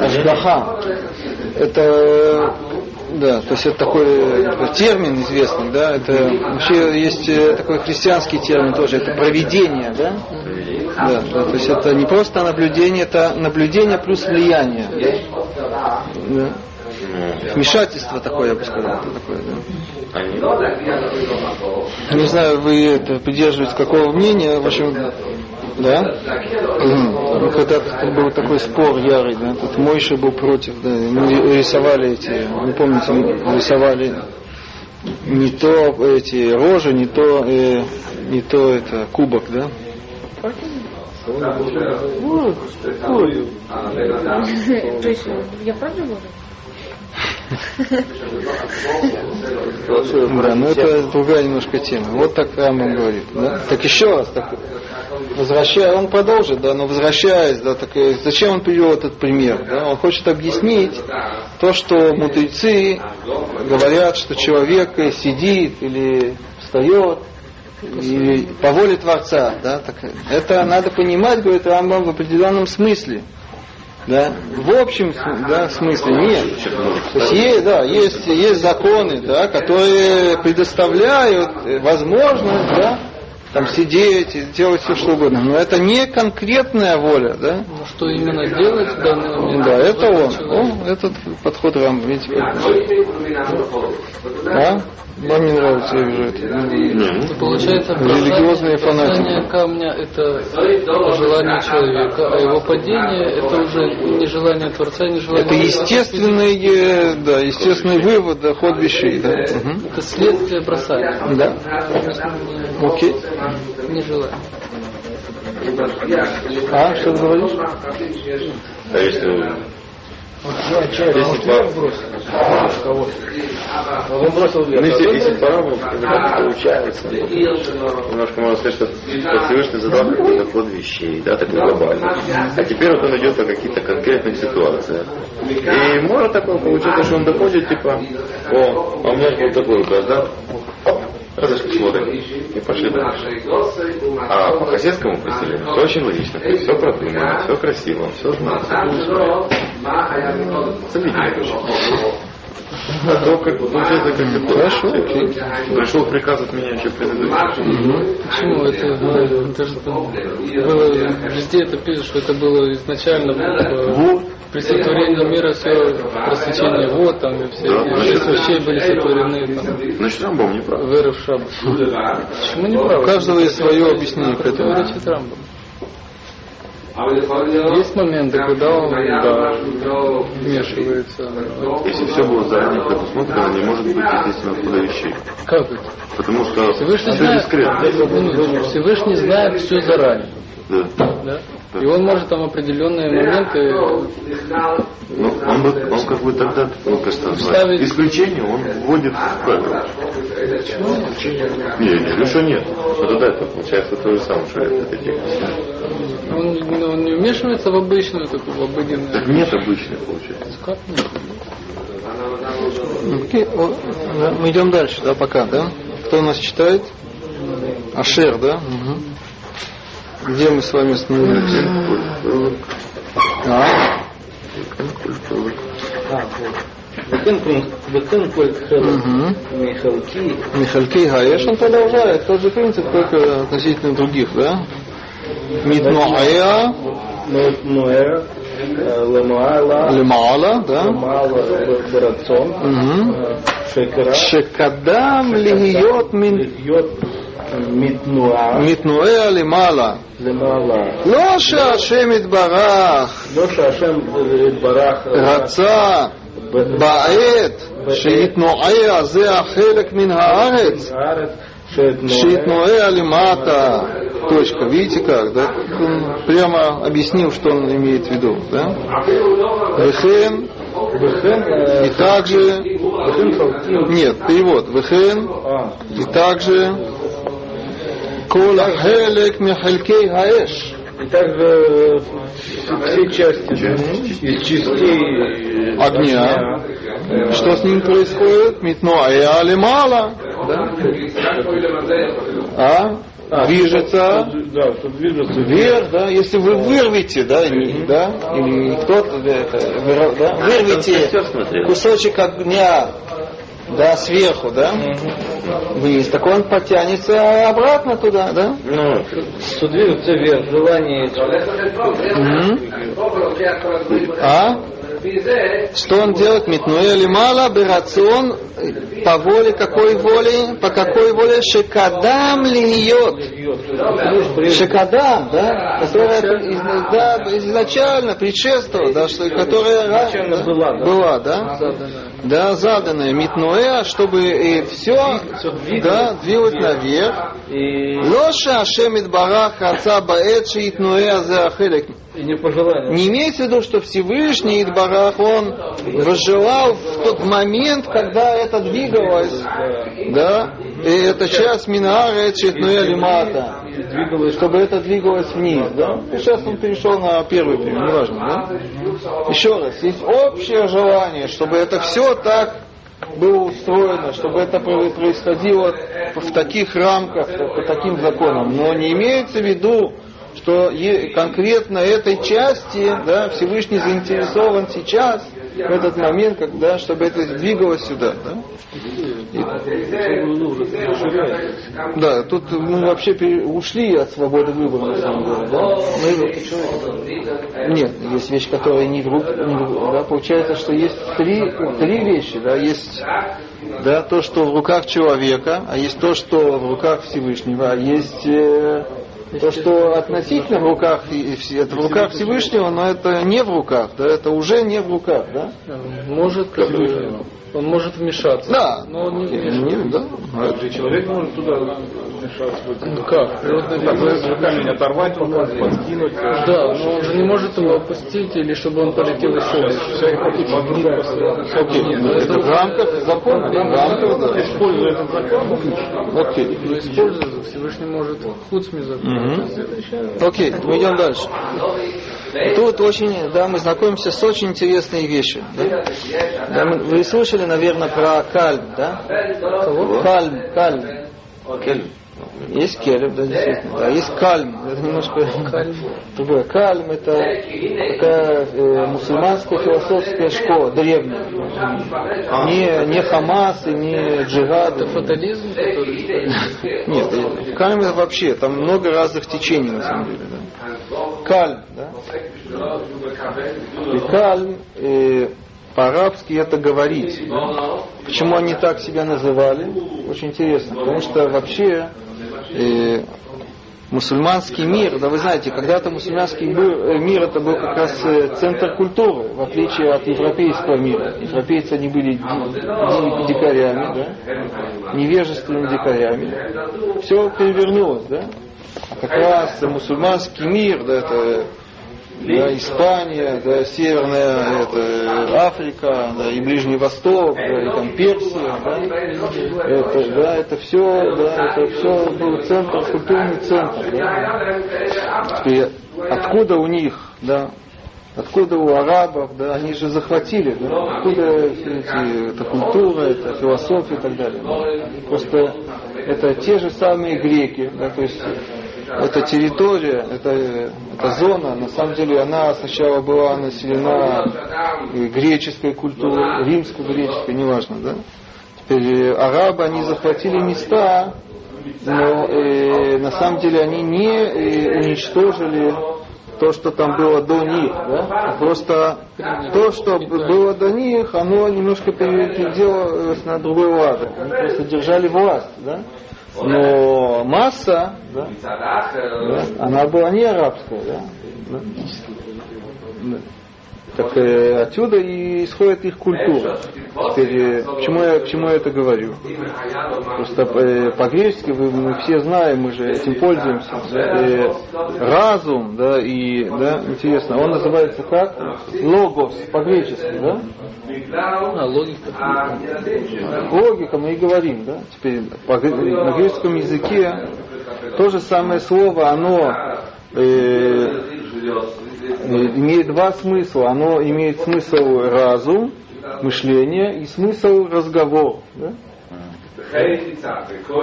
Ашгаха. Это да, то есть это такой, такой термин известный, да, это вообще есть э, такой христианский термин тоже, это проведение, да? Да, да, то есть это не просто наблюдение, это наблюдение плюс влияние. Да? Вмешательство такое, я бы сказал, такое, да. Они Не знаю, вы это придерживаетесь какого мнения, в общем, да? Ну, Когда-то был такой спор ярый, да, тут Мойша был против, да, мы рисовали эти, не помните, мы рисовали не то эти рожи, не то, э, не то это кубок, да? То есть я правда говорю? Да, но это другая немножко тема. Вот так Рамбам говорит. Да? Так еще раз, так, возвращая, он продолжит, да, но возвращаясь, да, так, зачем он привел этот пример? Да? Он хочет объяснить то, что мудрецы говорят, что человек сидит или встает или по воле Творца. Да? Так, это надо понимать, говорит Рамбам, в определенном смысле. Да? В общем да, смысле нет. То есть, есть, да, есть, есть законы, да, которые предоставляют возможность да, там сидеть и делать все что угодно. Но это не конкретная воля, да? Ну, что именно делать в данный момент? Да, это он. человек. О, этот подход Рамба, видите, какой. А? Вам не нравится, я вижу это. Не, ну, получается Религиозные фанатики. камня это желание человека, а его падение это уже не желание Творца, не желание Это естественный, да, естественный вывод, да, ход вещей, да. Мгм. Это следствие бросания. Да. Окей. Не желание. А, что ты говоришь? а если Он бросил вверх. Ну, если, если по-разному, получается. Немножко можно сказать, что Всевышний задал какой-то ход вещей, да, такой глобальный. А теперь вот он идет по каких-то конкретных ситуациях. И может такое получиться, что он доходит, типа, о, а у меня был такой образ, да? Оп, разошли смотрим и пошли дальше. А по хасидскому представлению все очень логично, то есть все продумано, все красиво, все. Солиднее очень. А то как бы получается как такое. Хорошо, окей. Пришел приказ от меня еще предыдущий. Почему это, это же было, везде это пишет, что это было изначально э, при сотворении мира все просвещение вот там и все, Да, значит, вещей были сотворены там, Значит, Рамбом не прав. в эры в шаббат. Почему не У правы? каждого есть свое объяснение к Это этому. говорит Рамбам. Есть моменты, когда он да, вмешивается. Если все было заранее предусмотрено, не может быть естественного хода вещей. Как это? Потому что Всевышний все знает, дискретно. Всевышний знает все заранее. Да. Да? И он может там определенные моменты Ну, он, бы, он как бы тогда, ну, как это называется, Ставить- исключение он вводит в правило. Не, я не говорю, что нет. Но тогда это получается то же самое, что это таких. Он, ну, он не вмешивается в обычную, такую, в обыденную? Так нет обычной, получается. Как нет? Ну, мы идем дальше, да, пока, да? Кто у нас читает? Ашер, да? Угу. Где мы с вами остановились? А? Михалки Гаеш, он продолжает тот же принцип, только относительно других, да? Митноая, נוער למעלה лемала, да? למעלה ברצון Мгм. שקרה Шекадам лигиот мин להיות מתנועה מתנועה למעלה. למעלה. לא שהשם יתברך לא שהשם יתברך רצה בעת שיתנועה זה החלק מן הארץ, הארץ שיתנועה שיתנועה למטה. Точка. Видите как, да? Прямо объяснил, что он имеет в виду, да? Вехен и также... Нет, перевод. Вехен и также... Кола хелек мехалькей хаэш. И также э, все части из частей огня. Что с ним происходит? Метно аяле мало. А? Движется Да, что движется вверх, да? Если вы вырвете, да, не- да, или кто-то да, да, вырвете кусочек огня, да, сверху, да, вниз, так он потянется обратно туда, да? Ну, Что движется вверх, желание. А? Что он делает? Метнуэ лимала берацион по воле какой воли? По какой воле? Шекадам льет. Шекадам, да? Которая да, изначально предшествовала, да, что, которая ра- Изначально была, да. была, да? Да, заданная. Митноэ, чтобы все, да, двигать наверх. Лоша Ашем Идбарах Хаца Баэт Шиитнуэ Азеахелек. и не имеется в виду, что Всевышний Идбарах, он возжелал в тот момент, когда это двигалось, да, и это часть Минара Шиитнуэ Лимата, Двигалось, чтобы это двигалось вниз, да. И сейчас он перешел на первый пример, неважно, да. Еще раз, есть общее желание, чтобы это все так было устроено, чтобы это про- происходило в таких рамках, по таким законам. Но не имеется в виду, что конкретно этой части да, Всевышний заинтересован сейчас в этот момент, когда, чтобы это двигалось сюда. Да? И- да, тут мы вообще ушли от свободы выбора, на самом деле. Да? Мы- нет, есть вещь, которая не в рук, не в ру- да, получается, что есть три, три вещи, да, есть да, то, что в руках человека, а есть то, что в руках Всевышнего, а есть э, то, что относительно в руках, это в руках Всевышнего, но это не в руках, да, это уже не в руках, да? Может, как он может вмешаться. Да. Но он не вмешивается. да. Это- Человек может туда вмешаться. Ну как? Например, Камень оторвать, подкинуть. Да, но он же не может его опустить, или чтобы он полетел еще выше. Окей, ну, это в рамках закона, в рамках, да. Используя этот закон, Окей. Но используется, Всевышний может худсми Мгм. Окей, мы идем дальше. Тут очень, да, мы знакомимся с очень интересной вещью. Да? Да, мы- вы слышали, наверное, про кальм, да? Кальм, кальм. Кельм. Есть келев, да, действительно. Да, есть кальм. Это немножко другое. Кальм это такая э, мусульманская философская школа, древняя. Не, не Хамас и не джихад. Это фатализм, который... Нет, кальм это вообще, там много разных течений на самом деле. Да. Кальм, да? И кальм э, по-арабски это говорить. Почему они так себя называли? Очень интересно. Потому что вообще э, мусульманский мир, да вы знаете, когда-то мусульманский э, мир это был как раз э, центр культуры, в отличие от европейского мира. Европейцы они были ди- ди- дикарями, да? невежественными дикарями. Все перевернулось, да? А как раз мусульманский мир, да, это да, Испания, да, Северная это, Африка, да, и Ближний Восток, да, и там Персия, да, это, да, это все, да, это все был центр, культурный центр, да. Откуда у них, да, откуда у арабов, да, они же захватили, да, откуда эти, эта культура, эта философия и так далее. да. Просто это те же самые греки, да, то есть эта территория, эта, эта зона, на самом деле она сначала была населена греческой культурой, римско-греческой, неважно, да. Теперь э, арабы, они захватили места, но э, на самом деле они не э, уничтожили то, что там было до них, да? просто то, что было до них, оно немножко переделалось на другой лад. Они просто держали власть, да? Но масса, да, да, она была не арабская, да? Так э, отсюда и исходит их культура. Теперь, э, почему я, почему я это говорю? Просто э, по-гречески мы все знаем, мы же этим пользуемся. э, разум, да, и, да, интересно, он называется как? Логос, по-гречески, да? А, логика. Логика мы и говорим, да? Теперь по на греческом языке то же самое слово, оно э, имеет два смысла. Оно имеет смысл разум, мышление и смысл разговор. Да?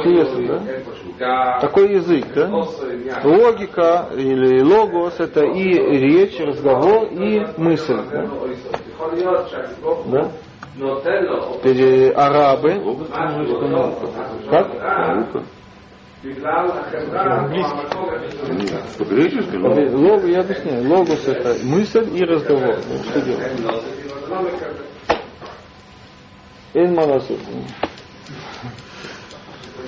Интересно, да? Такой язык, да? Логика или логос это и речь, разговор, и мысль. Да? Да? Теперь э, арабы. Как? Э, Лог, я объясняю. Логос это мысль и разговор. Что делать? Эль Марасу.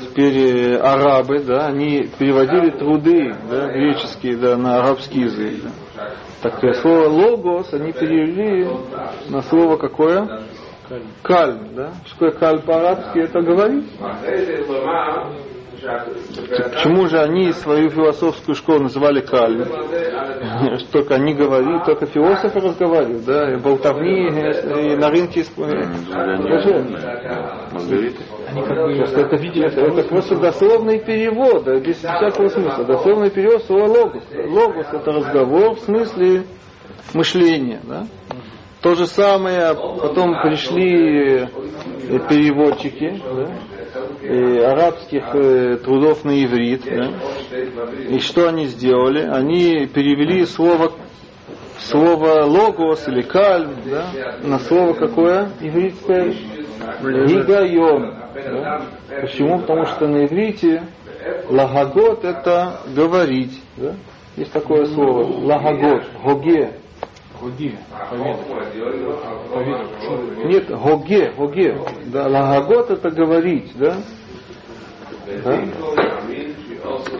Теперь арабы, да, они переводили труды да, греческие да, на арабский язык. Да. Так э, слово логос они перевели на слово какое? Кальм, да? Что такое кальм по-арабски это говорить? Почему же они свою философскую школу называли кальм? Что Только они говорили, только философы разговаривают, да, и болтовни и на рынке. Просто это, это, это просто дословный перевод, без всякого смысла. Дословный перевод слова логос. Логос это разговор в смысле мышления, да. То же самое, потом пришли переводчики да, э, арабских э, трудов на иврит. Да, и что они сделали? Они перевели слово слово логос или кальм, да, на слово какое ивритское? Гигайон. Да? Почему? Потому что на иврите лагагот это говорить. Да? Есть такое слово. Лагагот, гоге. Поведать. Поведать. Нет, гоге, гоге. Да, лагагот это говорить, да? да?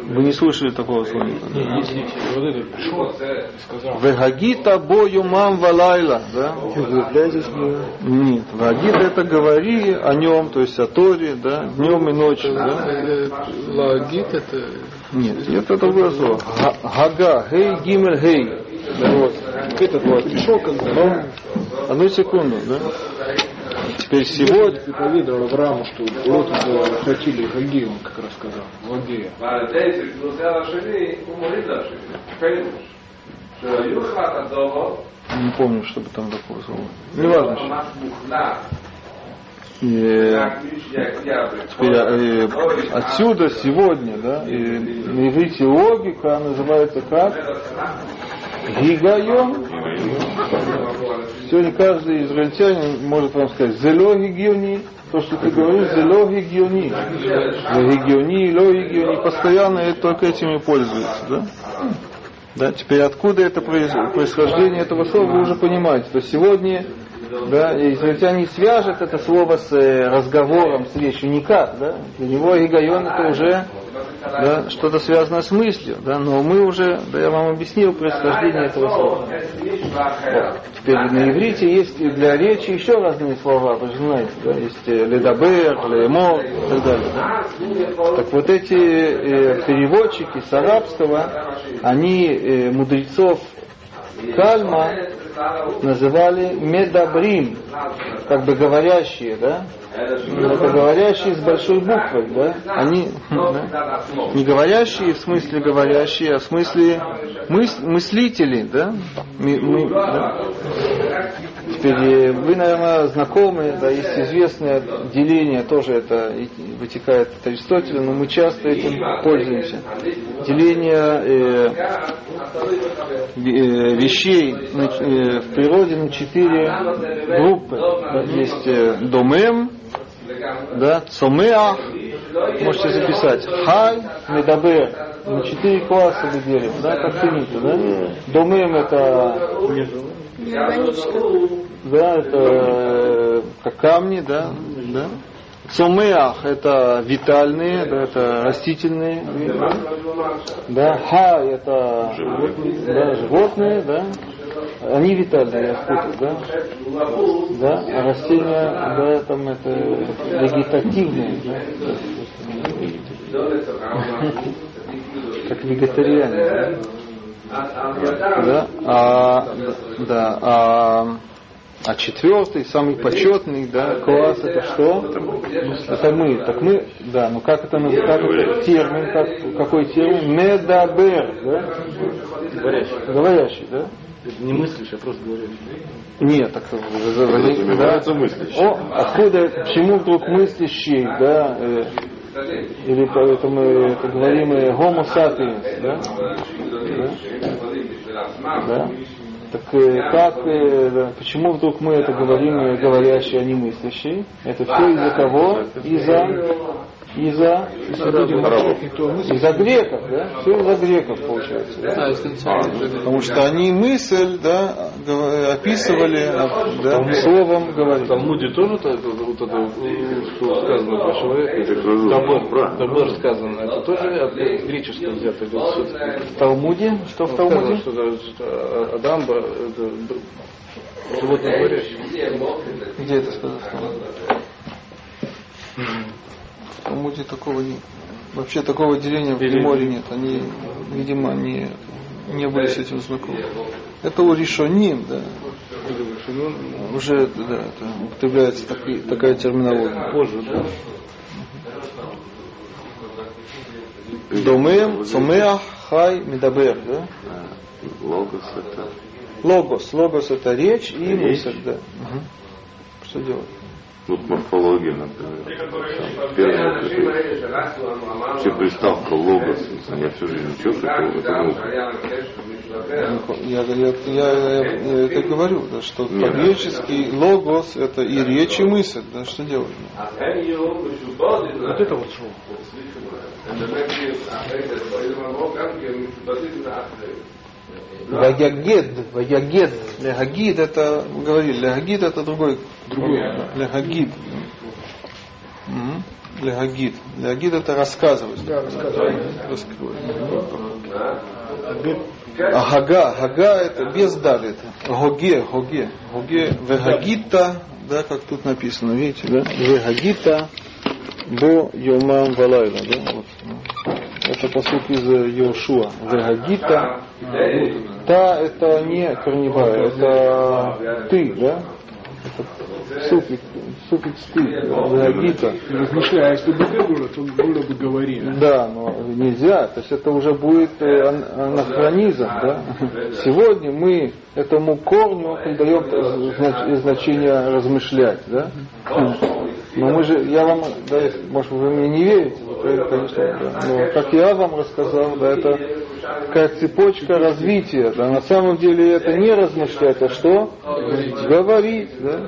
Вы не слышали такого слова? Вегагита бою мам валайла, да? Нет, вагита это говори о нем, то есть о Торе, да, днем и ночью, да? Лагит это Нет, нет, это другое слово. Га- Гага, гей, гимель, гей. Вот. Этот вот. Пришел как бы. Ну, одну секунду, да? Теперь сегодня... Поведал Аврааму, что рот хотели Хагея, он как раз сказал. Лагея. Не помню, чтобы там такое слова. Не важно. И, теперь, и, отсюда сегодня, да, и на иврите логика называется как? Гигайон. Сегодня каждый израильтянин может вам сказать, зело гигиони, то, что ты говоришь, зело гигиони. Гигиони, ло гигиони, постоянно это только этим и пользуются, да? Да, теперь откуда это происхождение этого слова, вы уже понимаете. То сегодня да, израильтяне свяжут это слово с э, разговором, с речью никак. Да? Для него гигайон это уже да, что-то связанное с мыслью. Да? Но мы уже, да, я вам объяснил происхождение этого слова. Вот. Теперь на иврите есть и для речи еще разные слова, вы же знаете, да? есть э, ледабер, леемо и так далее. Да? Так вот эти э, переводчики с арабского, они э, мудрецов Кальма называли медабрим, как бы говорящие, да? Это говорящие с большой буквы, да? Они да? не говорящие в смысле говорящие, а в смысле мыс- мыслители, да? Ми- мы- да? Теперь э, вы, наверное, знакомы, да, есть известное деление, тоже это вытекает от Аристотеля, но мы часто этим пользуемся. Деление э, э, вещей э, в природе на четыре группы. Есть э, домем, да, цомеах, можете записать, хай, медабер, на четыре класса мы делим, да, как цените, да? Домем это да, это э, как камни, да, да. Цомеах это витальные, да, это растительные, да. да. Ха это да, животные, да. Они витальные, я спутал, да. Да, а растения, да, там это вегетативные, да. Как вегетариане, да. Да, а, да, а, а четвертый, самый почетный, да, класс, это что? Это мы. Так мы, да, ну как это, наз- как это термин, как, какой термин? Медабер, да? Говорящий. Говорящий, да? Не мыслишь, а просто говорящий. Нет, так да, Называется мыслящий. О, откуда, почему вдруг мыслящий, да? э, или поэтому мы это говорим э, homo sapiens, да? Да? Так э, как, э, да, почему вдруг мы это говорим, э, говорящие, а не мыслящие? Это все из-за кого? Из-за из-за из-за греков, да? Все из-за греков получается. да? а. Потому что они мысль, да, описывали, а, да, словом В говорили. Талмуде тоже то- то- вот это, э, что сказано про человека, Табор, табор сказано, это тоже от греческого взято. В Талмуде? Что в сказано, Талмуде? что, да, что Адам животное говорящее. Где это сказано? В Талмуде? Такого нет. Вообще такого деления в Геморе нет. Они, видимо, не, не были с этим знакомы. Это у Ришоним, да. Уже да, это употребляется таки- такая терминология. Позже, да? דומם, צומח, חי, מדבר, да? Логос это Логос. Логос это речь и мысль, да. Мгм. Что делать? Вот морфология, например. Первое, вот это, вообще приставка логос. Я всю жизнь учил, что это, музыка. Я, я, я, я это говорю, да, что по-гречески логос это и речь, и мысль, да, что делать? Вот это вот шоу. ויגד, ויגד, להגיד это, мы говорили, להגיד это другой, другой, להגיד. Мгм. להגיד. להגיד это рассказывать. Да, рассказывать. А הגה, הגה это без далит. הוגה, הוגה, הוגה, והגית, да, как тут написано, видите, да? Вегагита, бо йомам валайла, да? Вот. Это посуд из Йошуа. Вегагита, та это не корневая, это ты, да? Это суффикс ты, вегагита. Размышляя, если бы ты было, то было бы говорили. Да, но нельзя, то есть это уже будет э, ан- анахронизм, да. Сегодня мы этому корню зна- значение размышлять, да. Но мы же, я вам, да, может вы мне не верите, конечно, да. но как я вам рассказал, да, это такая цепочка развития, да, на самом деле это не размышлять, а что? Говорить, да.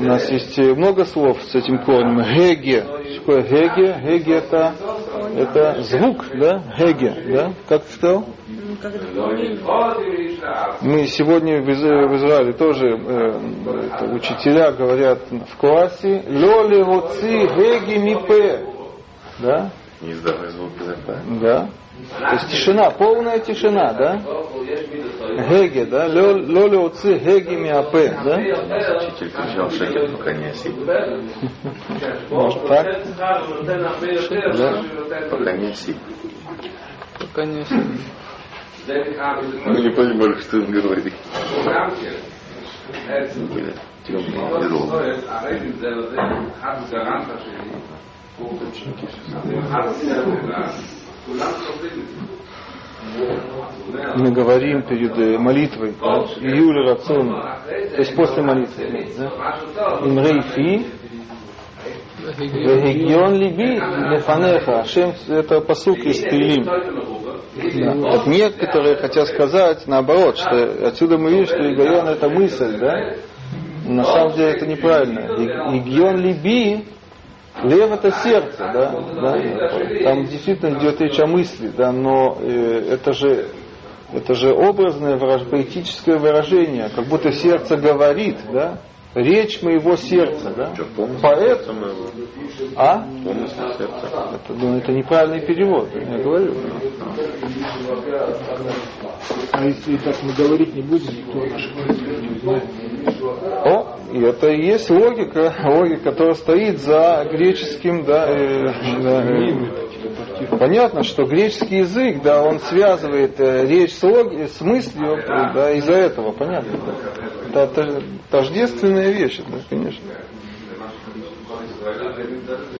У нас есть много слов с этим корнем. Геге. Что такое геге? Геге это, это звук, да? Геге, да? Как ты сказал? Мы сегодня в, Из- в Израиле тоже э, это, учителя говорят в классе Лоли Роци Геги Мипе. Да? Не издавай звук изо рта. Да. То есть тишина, полная тишина, да? Геге, да? Лоли Роци Геги Миапе, да? Учитель кричал шекер, пока не осип. Может так? Да. Пока не осип. Пока не сильно. Мы не понимали, что он говорит. Были темные и. Мы говорим перед э, молитвой, да? Июль Рацион, то есть после молитвы. Да? Имрей Фи, Вегион Либи, Лефанеха. Ашем, это посук из Тилим. Да. Вот некоторые хотят сказать наоборот, что отсюда мы видим, что Игион это мысль, да? На самом деле это неправильно. Игион Либи, Лев это сердце, да, да? Там действительно идет речь о мысли, да, но э, это же это же образное поэтическое выражение, как будто сердце говорит, да, речь моего сердца, да. Что? Поэт, а? Помыслы сердца. Это, ну, это неправильный перевод, я говорю. А если так мы говорить не будем, узнает. О, и это и есть логика, логика, которая стоит за греческим, да, э, да, э, понятно, что греческий язык, да, он связывает э, речь с, логи- с мыслью, да, из-за этого, понятно. Да это тождественная вещь, это, конечно.